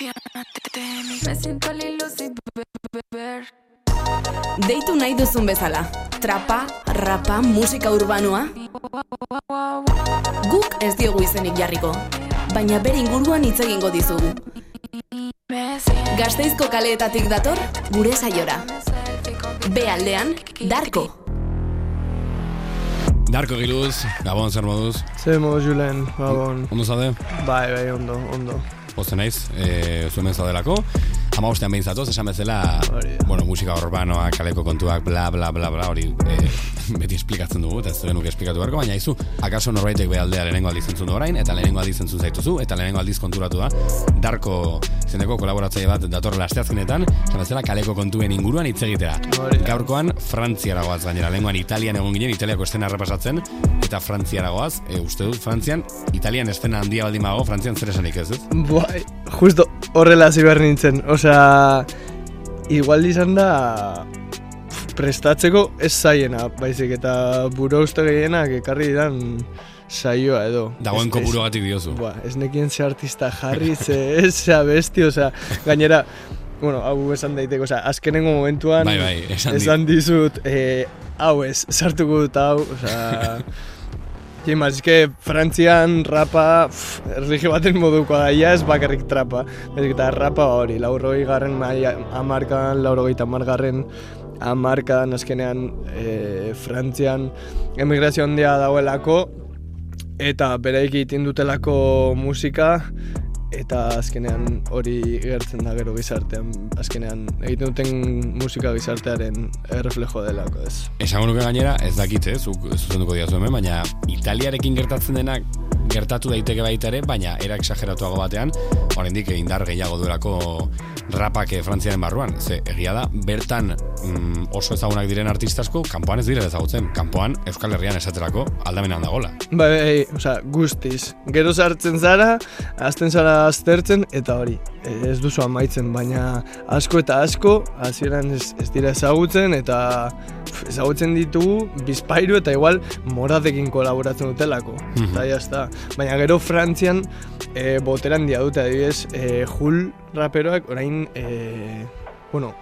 Me siento al hilo beber. Deitu nahi duzun bezala. Trapa, rapa, musika urbanoa. Guk ez diogu izenik jarriko. Baina bere inguruan hitz egingo dizugu. Gasteizko kaleetatik dator, gure saiora. Be aldean, Darko. Darko giluz, Gabon zer moduz, Zer modu Julen, gabon. ondo zaude, Bai, bai, ondo, ondo. Posten naiz, e, zuen zaudelako. Hama bostean behin zatoz, esan bezala, bueno, musika urbanoak, kaleko kontuak, bla, bla, bla, bla, hori e, beti esplikatzen dugu, eta ez dugu esplikatu beharko, baina izu, akaso norbaitek behaldea lehenengo aldiz entzun du orain, eta lehenengo aldiz entzun zaituzu, eta lehenengo aldiz konturatu da, Darko zeneko kolaboratzaile bat datorrela asteazkenetan, esan bezala kaleko kontuen inguruan hitz da. Gaurkoan Frantziara goaz gainera, lehengoan Italian egon ginen, Italiako estena errepasatzen, eta Frantziara goaz, e, uste dut, Frantzian, Italian estena handia baldin bago, Frantzian zer esanik ez, ez? Bai, justo horrela hasi behar nintzen. Osea, igual izan da prestatzeko ez zaiena, baizik eta buru uste gehienak ekarri didan saioa edo. Dagoen Ez- kopurugatik diozu. Buah, ez nekien ze artista jarri, ze ez ze abesti, osea, gainera, bueno, hau esan daiteko, osea, azkenengo momentuan Bai, bai, esan esan dizut, eh, hau ez, sartuko dut hau, osea, Jima, ez Frantzian rapa, pff, erligio baten modukoa da, ia ez bakarrik trapa. Baizik eta rapa hori, laurroi garren maia, amarkan, laurogei tamargarren amarkan, azkenean e, Frantzian emigrazio handia dagoelako, eta bereik egiten dutelako musika, eta azkenean hori gertzen da gero gizartean, azkenean egiten duten musika gizartearen erreflejo delako ez. Esango nuke gainera, ez dakit, ez, zuk zuzenduko diazu hemen, baina Italiarekin gertatzen denak gertatu daiteke baita ere, baina era exageratuago batean, oraindik indar gehiago duelako rapak Frantziaren barruan. Ze, egia da, bertan mm, oso ezagunak diren artistasko, kanpoan ez dire ezagutzen. Kanpoan, Euskal Herrian esaterako, aldamenean dagola. Bai, bai, osea, guztiz. Gero sartzen zara, azten zara aztertzen, eta hori, ez duzu amaitzen, baina asko eta asko, hasieran ez, ez dira ezagutzen, eta pf, ezagutzen ditugu bizpairu eta igual moradekin kolaboratzen dutelako. Mhm. Eta jazta. Baina gero Frantzian e, boteran dia dute, adibidez, e, Jul raperoak orain, e, bueno,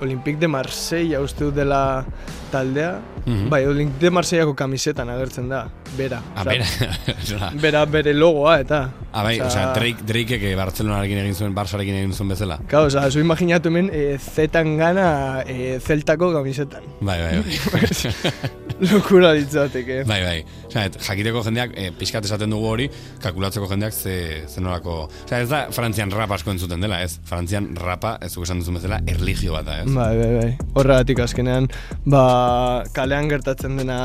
Olympique de Marseille uste dut dela taldea, Mhm. Bai, Olympique de Marseillako kamisetan agertzen da, bera. A Osea, bera, bera bere logoa eta... ah, bai, osea, Drake, Drakeek eh, Bartzelonarekin egin zuen, Barsarekin egin zuen bezala. Claro, osea, zu imaginatu hemen e, zetan gana e, zeltako kamisetan. Bai, bai, bai. Lokura ditzateke. Bai, bai. Et, jakiteko jendeak, e, pixkat esaten dugu hori, kalkulatzeko jendeak ze, ze nolako... Osea, ez da Frantzian rap asko entzuten dela, ez? Frantzian rapa, ez esan duzun bezala, erligio bat da, ez? Bai, bai, bai. Horregatik azkenean, ba, kalean gertatzen dena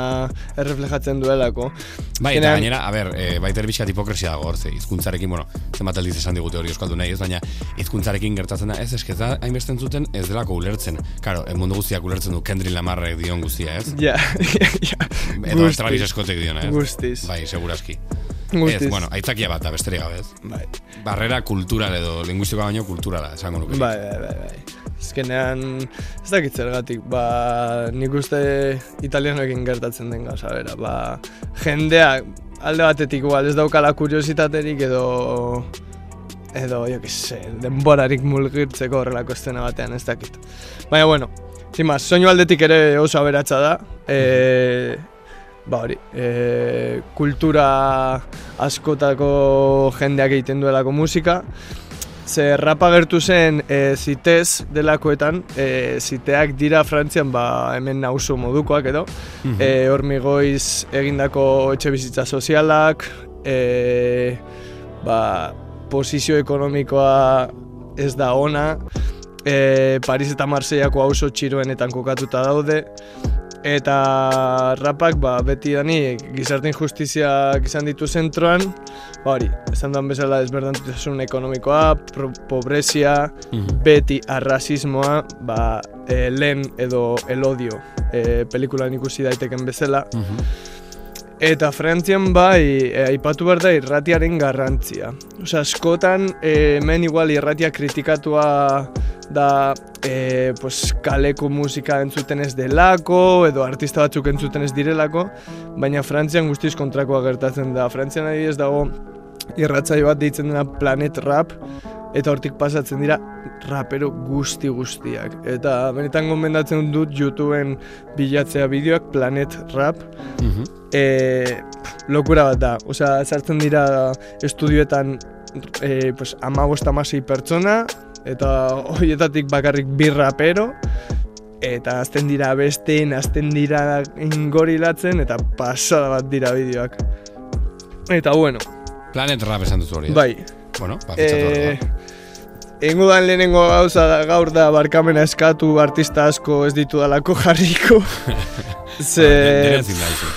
erreflejatzen duelako. Bai, eta gainera, a ber, e, baita ere pixkat hipokresia dago hor, ze, hizkuntzarekin, bueno, zenbat aldiz esan digute hori euskaldu nahi, ez, baina hizkuntzarekin gertatzen da, ez, eske ez da hainbeste entzuten ez delako ulertzen. Karo, e, mundu guztiak ulertzen du Kendrick Lamarrek dion guztia, ez? Ja, ja. Edo Travis Scottek diona, ez? Guztiz. Bai, seguraski. Guztiz. Ez, bueno, aitzakia bat besterik gabe, ez? Bai. Barrera kultural edo linguistikoa baino kulturala, esango nuke. Bai, bai, bai, bai. Azkenean, ez dakit zergatik, ba, nik uste italianoekin gertatzen den gauza, bera, ba, jendeak alde batetik igual ez daukala kuriositaterik edo edo, jo que se, denborarik mulgirtzeko horrelako estena batean, ez dakit. Baina, bueno, zimaz, soinu aldetik ere oso aberatsa da, e, ba hori, e, kultura askotako jendeak egiten duelako musika, Ze rapa gertu zen e, zitez delakoetan, e, ziteak dira Frantzian ba, hemen nauso modukoak edo, Mhm. e, hormigoiz egindako etxe bizitza sozialak, e, ba, posizio ekonomikoa ez da ona, e, Paris eta Marseillako auzo txiroenetan kokatuta daude, eta rapak ba, beti dani gizarte injustiziak izan ditu zentroan, ba hori, esan duan bezala ezberdantutasun ekonomikoa, pobrezia, Mhm. beti arrasismoa, ba, e, lehen edo elodio e, pelikulan ikusi daiteken bezala. Mhm. Eta Frantzian bai, e, aipatu behar da irratiaren garrantzia. Osea, askotan hemen igual irratia kritikatua da e, pues, kaleko musika entzuten ez delako, edo artista batzuk entzuten ez direlako, baina Frantzian guztiz kontrakoa gertatzen da. Frantzian adibidez dago irratzaio bat deitzen dena Planet Rap, eta hortik pasatzen dira rapero guzti guztiak. Eta benetan gomendatzen dut YouTubeen bilatzea bideoak Planet Rap, Mhm. e, lokura bat da. Osea, sartzen dira estudioetan e, pues, amabost amasei pertsona, eta horietatik bakarrik bi rapero, eta azten dira besteen, azten dira ingorilatzen, eta pasada bat dira bideoak. Eta bueno, Planet Rap esan duzu hori. ez? bai, Bueno, ba, e, e... Engo dan lehenengo gauza da, gaur da barkamena eskatu artista asko ez ditu dalako jarriko. Ze da izu.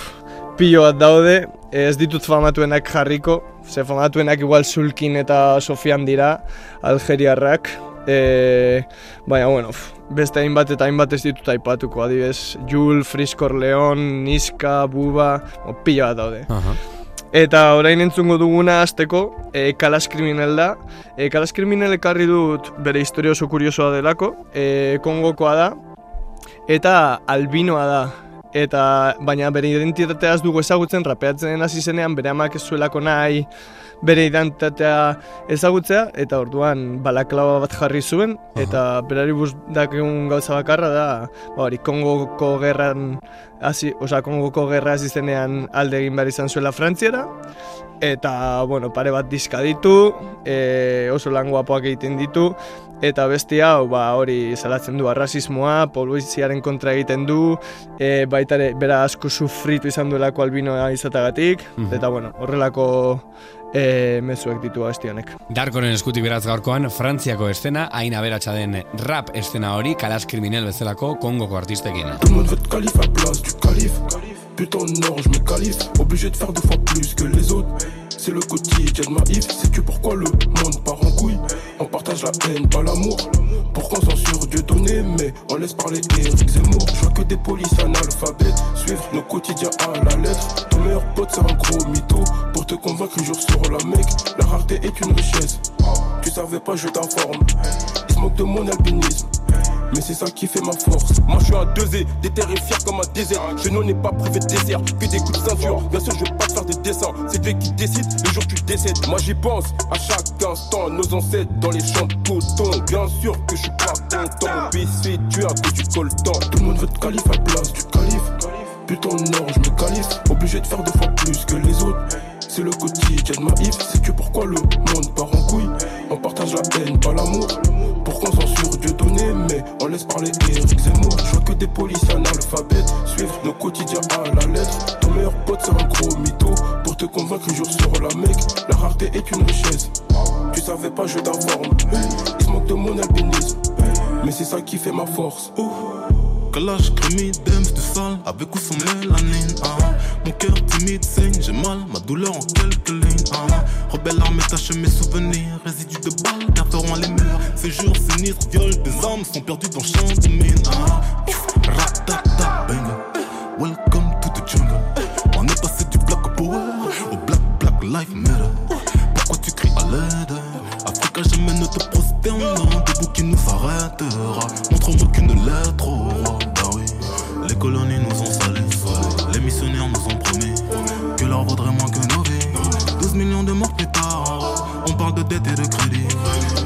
pilo bat daude, ez ditut famatuenak jarriko, ze famatuenak igual Sulkin eta Sofian dira, Algeriarrak. E, baina, bueno, beste hainbat eta hainbat ez ditut aipatuko, adibes, Jul, Friskor Leon, Niska, Buba, o, pilo bat daude. Aha. Eta orain entzungo duguna azteko, e, Kalas Kriminal da. E, Kalas Kriminal ekarri dut bere historia oso kuriosoa delako, e, Kongokoa da, eta albinoa da. Eta, baina bere identitatea ez dugu ezagutzen, rapeatzen hasi zenean, bere amak ez zuelako nahi, bere identitatea ezagutzea, eta orduan balaklava bat jarri zuen, eta berari dakigun gauza bakarra da, ba, hori, Kongoko gerran, hasi, osea, Kongoko gerra hasi zenean alde egin behar izan zuela Frantziara, eta, bueno, pare bat diska ditu, e, oso lan guapoak egiten ditu, eta beste hau, ba, hori salatzen du arrasismoa, poliziaren kontra egiten du, e, baita ere, bera asko sufritu izan duelako albinoa izatagatik, Mhm. eta, bueno, horrelako e, mezuek ditu abesti honek. Darkoren eskutik beraz gaurkoan, Frantziako estena, hain aberatsa den rap estena hori, kalas kriminel bezalako Kongoko artistekin. Calife calife. Putain non, je me qualifie. Obligé de faire deux fois plus que les autres. C'est le quotidien de ma if. Sais-tu pourquoi le monde part en couille On partage la haine, pas l'amour. Pourquoi censure Dieu donné Mais on laisse parler Eric Zemmour. Je vois que des polices analphabètes suivent nos quotidiens à la lettre. Ton meilleur pote, c'est un gros mytho. Pour te convaincre, jour sur la mec. La rareté est une richesse. Tu savais pas, je t'informe. Ils se moquent de mon albinisme. Mais c'est ça qui fait ma force. Moi je suis un 2 déter et fier comme un désert. Je n'en ai pas privé de désert, que des coups de ceinture. Bien sûr, je vais pas te faire des dessins. C'est Dieu qui décide le jour que tu décèdes. Moi j'y pense à chaque instant. Nos ancêtres dans les champs de coton. Bien sûr que je suis pas content. Mon tuer à cause du coltan. Tout le monde veut te qualifier à la place du calife. Putain, non, je me qualifie. Obligé de faire deux fois plus que les autres. C'est le quotidien de ma if. Sais-tu pourquoi le monde part en couille? On partage la haine, pas l'amour. Pourquoi on censure Dieu donné Mais on laisse parler Eric Zemmour. Je vois que des polices analphabètes suivent nos quotidiens à la lettre. Ton meilleur pote, c'est un gros mytho. Pour te convaincre, jour sur la mec. La rareté est une richesse. Tu savais pas, je t'informe. Ils se moquent de mon albinisme. Mais c'est ça qui fait ma force. Calage, crimi, dems, du sale, avec ou sans mélanine. ah. Mon cœur timide saigne, j'ai mal, ma douleur en quelques lignes. ah. Rebelle armée tache mes souvenirs, résidus de balles, perforant les murs. Ces jours sinistres, viol des âmes sont perdus dans le champ de mine. ah. Ratata, bang. Welcome to the jungle. On est passé du black power au black, black life matter. Pourquoi tu cries à l'aide? Africa jamais ne te prosterne Debout qui nous arrêtera Et de crédit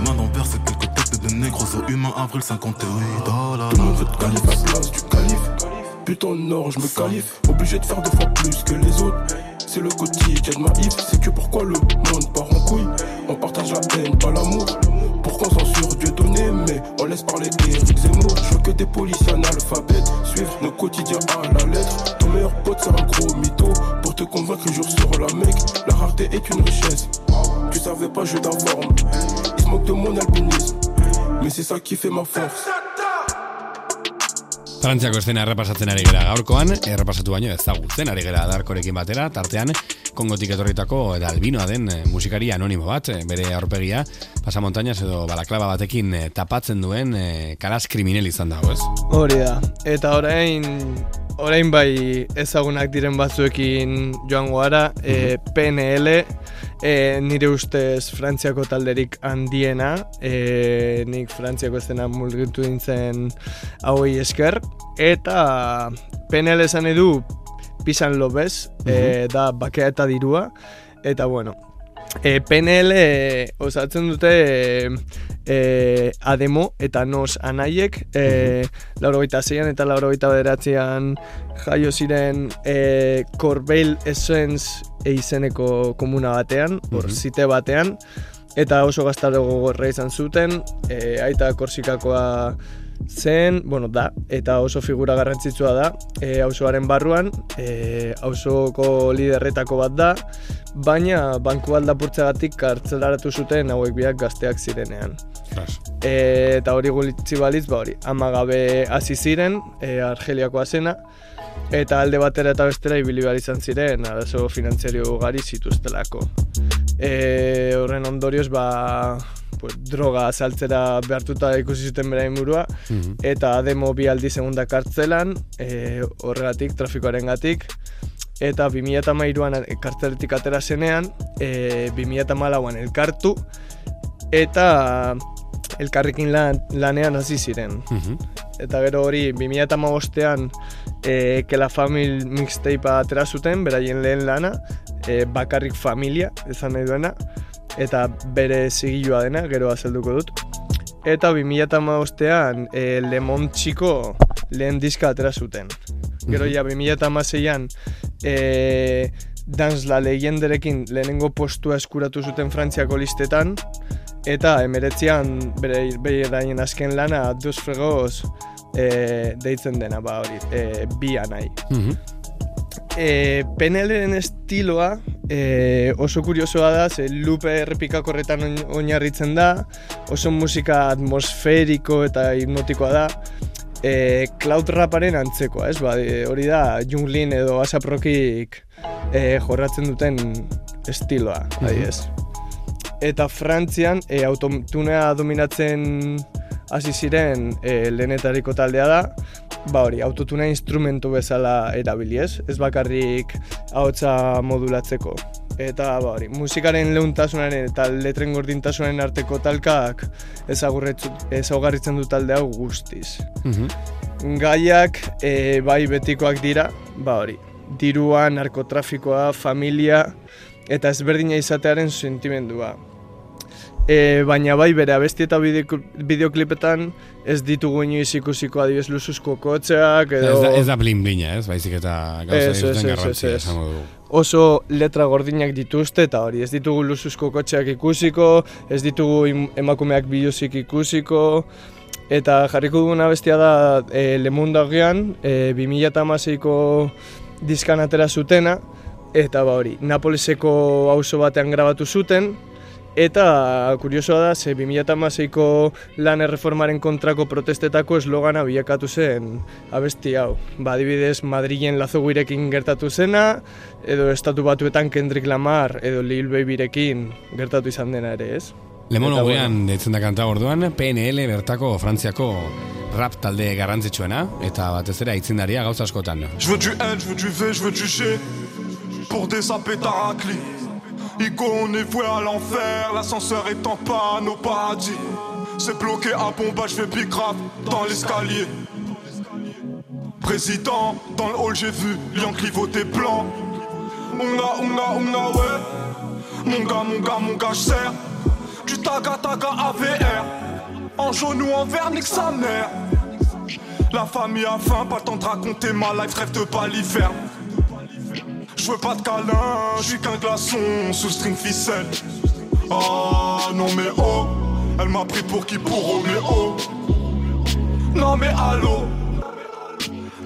Main c'est quelques têtes de négros humains avril 58 Oh là Tout le monde là veut à la place du calife. Putain, non, je me qualifie. Obligé de faire deux fois plus que les autres. C'est le quotidien de ma if. Sais-tu pourquoi le monde part en couille On partage la haine, pas l'amour. Pourquoi on censure Dieu donné Mais on laisse parler Eric Zemmour. Je veux que des policiers analphabètes suivent nos quotidiens à la lettre. Ton meilleur pote, c'est un gros mytho. Pour te convaincre, jour sur la mec. La rareté est une richesse. Savais pas, je t'informe. Ils se moquent de mon albinisme. Mais c'est ça qui fait ma force. Frantziako estena errepasatzen ari gera gaurkoan, errepasatu baino ezagutzen ari gera darkorekin batera, tartean kongotik etorritako eta albinoa den eh, musikari anonimo bat, eh, bere aurpegia pasamontañas edo balaklaba batekin eh, tapatzen duen eh, kalas kriminel izan dago, ez? Hori da. Eta orain orain bai ezagunak diren batzuekin joango gara, e, PNL, e, nire ustez Frantziako talderik handiena, e, nik Frantziako estena mulgitu dintzen hauei esker, eta PNL esan edu Pisan Lobez, e, da bakea eta dirua, eta bueno, E, PNL e, osatzen dute e, e, Ademo eta Nos anaiek e, laurogeita zeian eta laurogeita bederatzean jaio ziren e, Corbeil Essence e izeneko komuna batean, hor Mhm. zite batean, eta oso gaztaro gogorra izan zuten, e, aita korsikakoa zen, bueno, da, eta oso figura garrantzitsua da, e, auzoaren barruan, e, auzoko liderretako bat da, baina banku aldapurtzagatik kartzelaratu zuten hauek biak gazteak zirenean. E, eta hori gulitzi balitz, ba hori, amagabe hasi ziren, e, Argeliakoa zena, eta alde batera eta bestera ibili behar izan ziren, arazo finantziario ugari zituztelako. E, horren ondorioz, ba, pues, droga saltzera behartuta ikusi zuten berain burua, Mhm. eta demo bi aldi segunda kartzelan, e, horregatik, trafikoaren gatik, eta 2008an kartzeletik atera zenean, e, 2008an elkartu, eta elkarrekin lan, lanean hasi ziren. Mhm. Eta gero hori 2008an e, Kela Famil mixtape atera zuten, beraien lehen lana, e, bakarrik familia, ezan nahi duena, eta bere zigilua dena, gero azelduko dut. Eta 2008an e, Lemon Txiko lehen diska atera zuten. Gero ja 2006an e, Dance La Leyenderekin lehenengo postua eskuratu zuten Frantziako listetan, eta emeretzean bere, beraien azken lana Dos Fregoz e, deitzen dena, ba hori, e, bia nahi. Mhm. E, PNL-ren estiloa e, oso kuriosoa da, ze lupe errepikakorretan oin- oinarritzen da, oso musika atmosferiko eta hipnotikoa da, e, cloud raparen antzekoa, ez? Ba, e, hori da Junglin edo Asaprokik e, jorratzen duten estiloa, adiez. Eta Frantzian e, autotunea dominatzen hasi ziren e, lehenetariko taldea da, ba hori, autotuna instrumentu bezala erabili ez, ez bakarrik ahotsa modulatzeko. Eta ba hori, musikaren leuntasunaren eta letren gordintasunaren arteko talkak ezaugarritzen du talde hau guztiz. Mhm. Gaiak e, bai betikoak dira, ba hori, dirua, narkotrafikoa, familia eta ezberdina izatearen sentimendua. E, baina bai bere abesti eta bideo- bideoklipetan ez ditugu inoiz ikusiko adibidez luzuzko kotxeak edo Ez da, ez da blin blina, ez? Baizik eta gauza Ez, ez, ez, garrantzia ez, ez. esango dugu. oso letra gordinak dituzte eta hori ez ditugu luzuzko kotxeak ikusiko, ez ditugu emakumeak biluzik ikusiko eta jarriko duguna bestia da e, Lemundagian e, 2006ko diskan atera zutena eta ba hori, Napoleseko auzo batean grabatu zuten Eta kuriosoa da, ze 2006ko lan erreformaren kontrako protestetako eslogana bilakatu zen abesti hau. Ba, adibidez, Madrilen lazo guirekin gertatu zena, edo estatu batuetan Kendrick Lamar edo Lil Babyrekin gertatu izan dena ere, ez? Lemono Eta guean deitzen da kanta orduan, PNL bertako Frantziako rap talde garrantzitsuena, eta batez ere aitzindaria gauza askotan. Je veux du N, je veux du V, je veux du G Pour ta raclée Igo, on est voué à l'enfer. L'ascenseur est en panne au paradis. C'est bloqué à Bomba, je fais rap dans l'escalier. Président, dans le hall j'ai vu Lion clivoté blanc Onga, onga, onga, ouais. Mon gars, mon gars, mon gars, j'serre Du taga, taga, AVR En jaune ou en vert, nique sa mère. La famille a faim, pas le temps de raconter ma life, rêve de baliverne. Je veux pas de câlin, je suis qu'un glaçon sous string ficelle. Ah non mais oh, elle m'a pris pour qui pour Roméo. Non mais allô,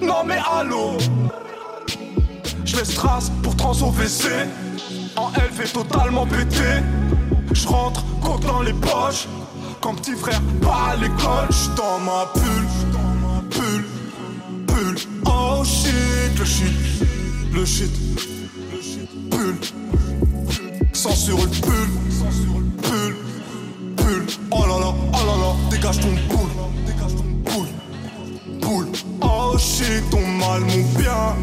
non mais allô. Je laisse trace pour trans au. En LV totalement pété. Je rentre, dans les poches. Comme petit frère, pas à l'école. J'suis dans ma bulle, bulle, bulle. Oh shit, le shit, le shit, bulle. Sans sur le pull, bulle, bulle. Oh là là, oh là là, dégage ton boule, dégage ton boule, boule. Oh shit, ton mal, mon bien.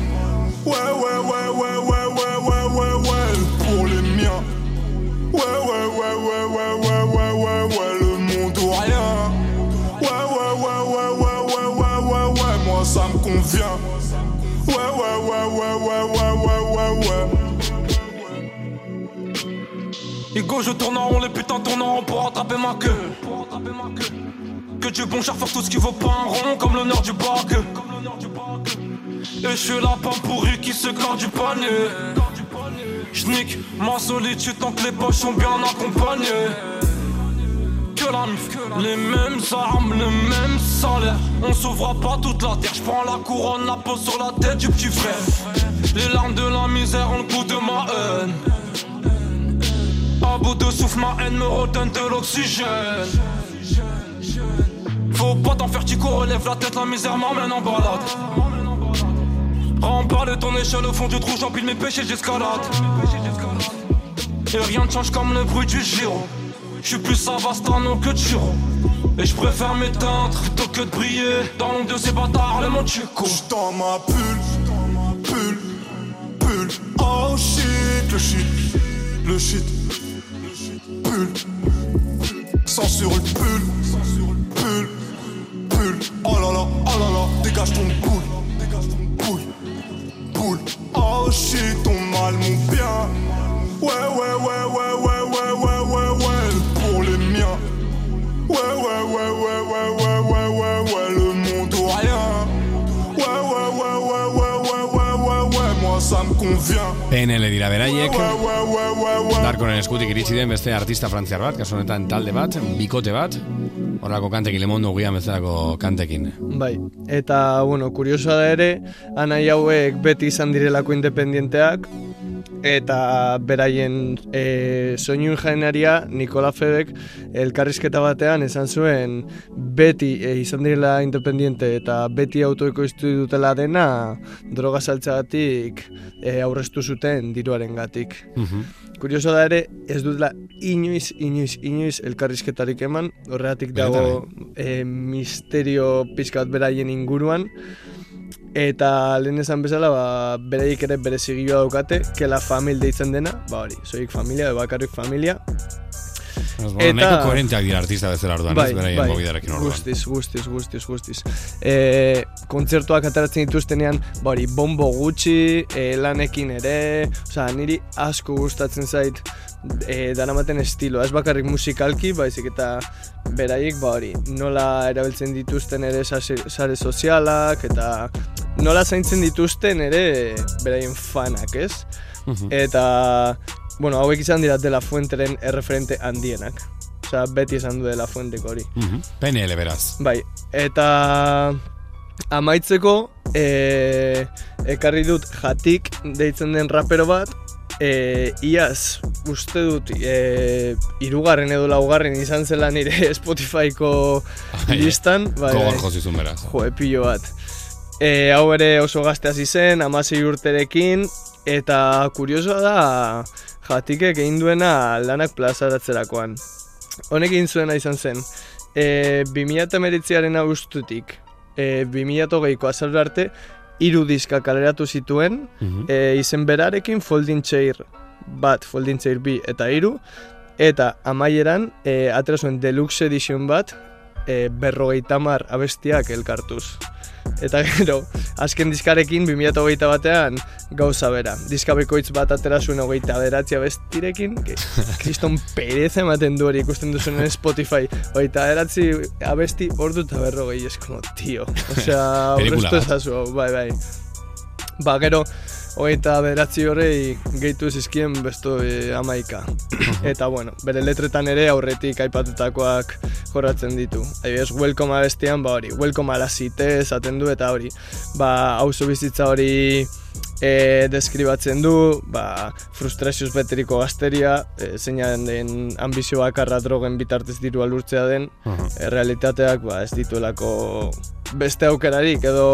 Ouais, ouais, ouais, ouais, ouais, ouais, ouais, ouais, ouais, pour les miens. Ouais, ouais, ouais, ouais, ouais, Hugo, je tourne en rond, les putains tournent en rond pour rattraper ma queue. Que Dieu bon cher faire tout ce qui vaut pas un rond comme l'honneur du bac. Et je suis la pomme pourrie qui se corde du panier. J'nique ma solitude tant que les poches sont bien accompagnées. Que la mif, les mêmes armes, le même salaire. On sauvera pas toute la terre. J'prends la couronne, la pose sur la tête du petit frère. Les larmes de la misère ont le goût de ma haine. Ma haine me redonne de l'oxygène. Faut pas t'en faire, Tico, relève la tête, la misère m'emmène en balade. Remballe ton échelle au fond du trou, j'empile mes péchés, j'escalade. Et rien ne change comme le bruit du giro. J'suis plus Savastano que Chiro. Et je préfère m'éteindre plutôt que de briller dans l'ombre de ces bâtards, le monde Chico. dans ma bulle, bulle, bulle. Oh shit, le shit, le shit, pull. Sans sur le pull. Pull. Pull. Oh là là, oh là là, dégage ton pull. PNL dira beraiek. Darkoren eskutik iritsi den beste artista frantziar bat, kasu honetan talde bat, bikote bat, horrelako kantekin, lemondo guian bezalako kantekin. Bai, eta, bueno, kuriosoa da ere, anai hauek beti izan direlako independienteak, eta beraien e, soinu ingenieria Nikola Febek elkarrizketa batean esan zuen beti e, izan direla independiente eta beti autoekoiztu dutela dena droga saltzagatik e, aurreztu zuten diruaren gatik. Kurioso da ere, ez dutela inoiz, inoiz, inoiz elkarrizketarik eman, horregatik dago e, misterio pizkat beraien inguruan, eta lehen esan bezala, ba, beraiek ere bere zigioa daukate, que la famil deitzen dena, ba hori, soik familia, edo bakarrik familia, Eta- nahiko koherenteak dira artista bezala orduan, ez beraien mobidarekin orduan. guztiz, guztiz, guztiz, guztiz. E, kontzertuak ateratzen dituztenean, ba hori, bombo gutxi, e, lanekin ere, osea, niri asko gustatzen zait e, daramaten estiloa, ez bakarrik musikalki, baizik eta beraiek, ba hori, nola erabiltzen dituzten ere sare sozialak, eta nola zaintzen dituzten ere beraien fanak, ez? Eta, bueno, hauek izan dira De La Fuenteren erreferente handienak. Osea, beti esan du De La Fuenteko hori. Mhm. PNL beraz. Bai, eta amaitzeko e, ekarri dut jatik deitzen den rapero bat e, iaz uste dut e, irugarren edo laugarren izan zela nire Spotifyko listan bai, Gogor bai. jo zizun beraz. Jo, epillo bat. E, hau ere oso gazte hasi zen, amasei urterekin, eta kuriosoa da jatikek egin duena lanak plazaratzerakoan. Honek egin zuena izan zen, e, 2008aren augustutik, e, 2008ko azaldu arte, hiru diska kaleratu zituen, Mhm. e, izen berarekin folding chair bat, folding chair bi eta hiru, eta amaieran e, atera zuen deluxe edition bat, e, berrogeita mar abestiak elkartuz. Eta gero, azken diskarekin 2008 batean gauza bera. Diska bekoitz bat atera zuen hogeita beratzi abestirekin, que, kriston pereza ematen du hori ikusten duzunen Spotify. Hogeita beratzi abesti ordu eta berrogei, es como, tio. Osea, horreztu ezazu bai, bai. Ba, gero, hogeita beratzi horrei gehitu zizkien besto e, amaika. Eta, bueno, bere letretan ere aurretik aipatutakoak jorratzen ditu. Adibidez, welcome abestian, ba hori, welcome ala zite esaten du, eta hori, ba, auzo bizitza hori e, deskribatzen du, ba, frustrazioz beteriko gazteria, e, zeinan den ambizio bakarra drogen bitartez diru alurtzea den, Aha. e, realitateak ba, ez dituelako beste aukerarik edo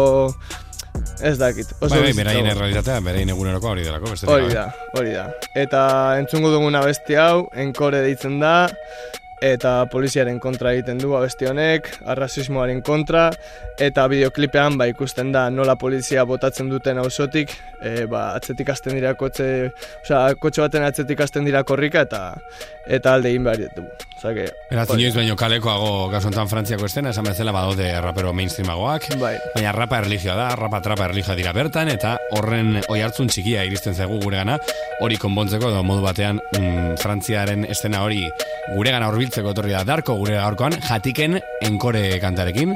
ez dakit. Oso Bai, bai, beraien errealitatea, beraien eguneroko hori delako, beste Hori da, hori da. Eta entzungo dugun abesti hau, enkore deitzen da, eta poliziaren kontra egiten du abesti honek, arrazismoaren kontra, eta bideoklipean ba, ikusten da nola polizia botatzen duten auzotik, e, ba, atzetik hasten dira kotxe, osea, kotxe baten atzetik hasten dira korrika, eta eta alde egin behar dugu. Osea, Beraz, inoiz baino kalekoago kasu honetan Frantziako estena, esan bezala badaude rapero mainstreamagoak, Bai. baina rapa erlijioa da, rapa trapa erlijioa dira bertan, eta horren oi hartzun txikia iristen zaigu gure gana, hori konpontzeko edo modu batean mm, Frantziaren estena hori gure gana horbiltzeko etorri da Darko gure gaurkoan, jatiken enkore kantarekin,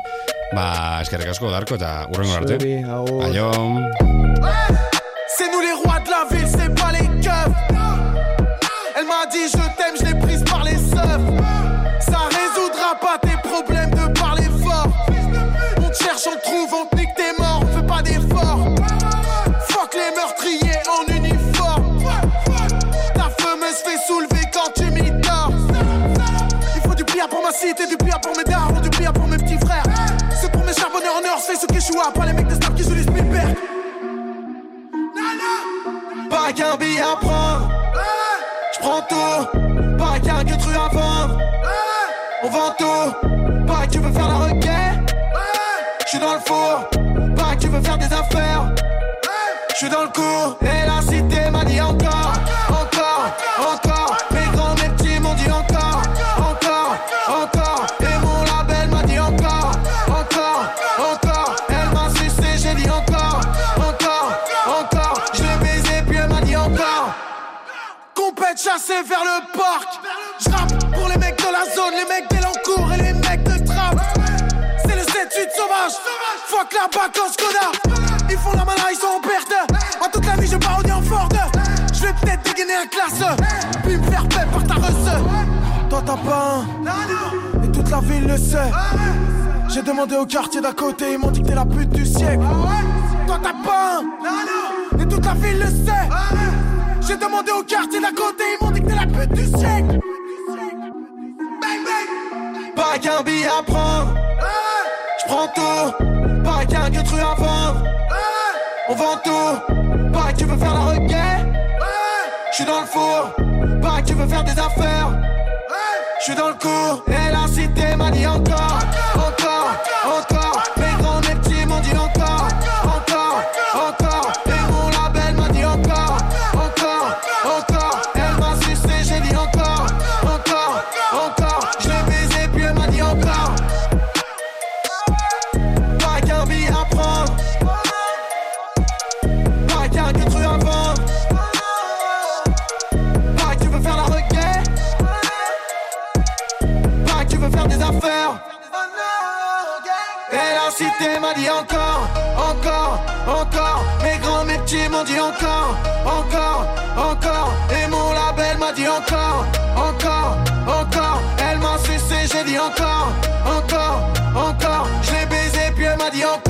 ba, eskerrik asko Darko eta urrengo arte. Aio. Pas qu'un billet à prendre, j'prends tout. Pas qu'un que truc à vendre, on vend tout. Pas que tu veux faire la requête, j'suis dans le four. Pas que tu veux faire des affaires, j'suis dans le coup. Et la cité Vers le parc. J'rappe pour les mecs de la zone, les mecs d'Elancourt et les mecs de Trap. C'est le 7-8 sauvage. Fuck la vacance, connard. Ils font la malade, ils sont en perte. En toute la vie, je parodie en Ford. Je vais peut-être dégainer un classe. Puis me faire paix par ta reuse. Toi, t'as pas un. Et toute la ville le sait. J'ai demandé au quartier d'à côté, ils m'ont dit que t'es la pute du siècle. Toi, t'as pas un. Et toute la ville le sait. J'ai demandé au quartier d'à côté, ils m'ont dit que t'es la pute du siècle. Pas qu'un billet à prendre, j'prends tout. Pas qu'un que truc à vendre, on vend tout. Pas que tu veux faire la requête, j'suis dans le four. Pas que tu veux faire des affaires, j'suis dans le coup. Et la cité m'a dit encore, Your.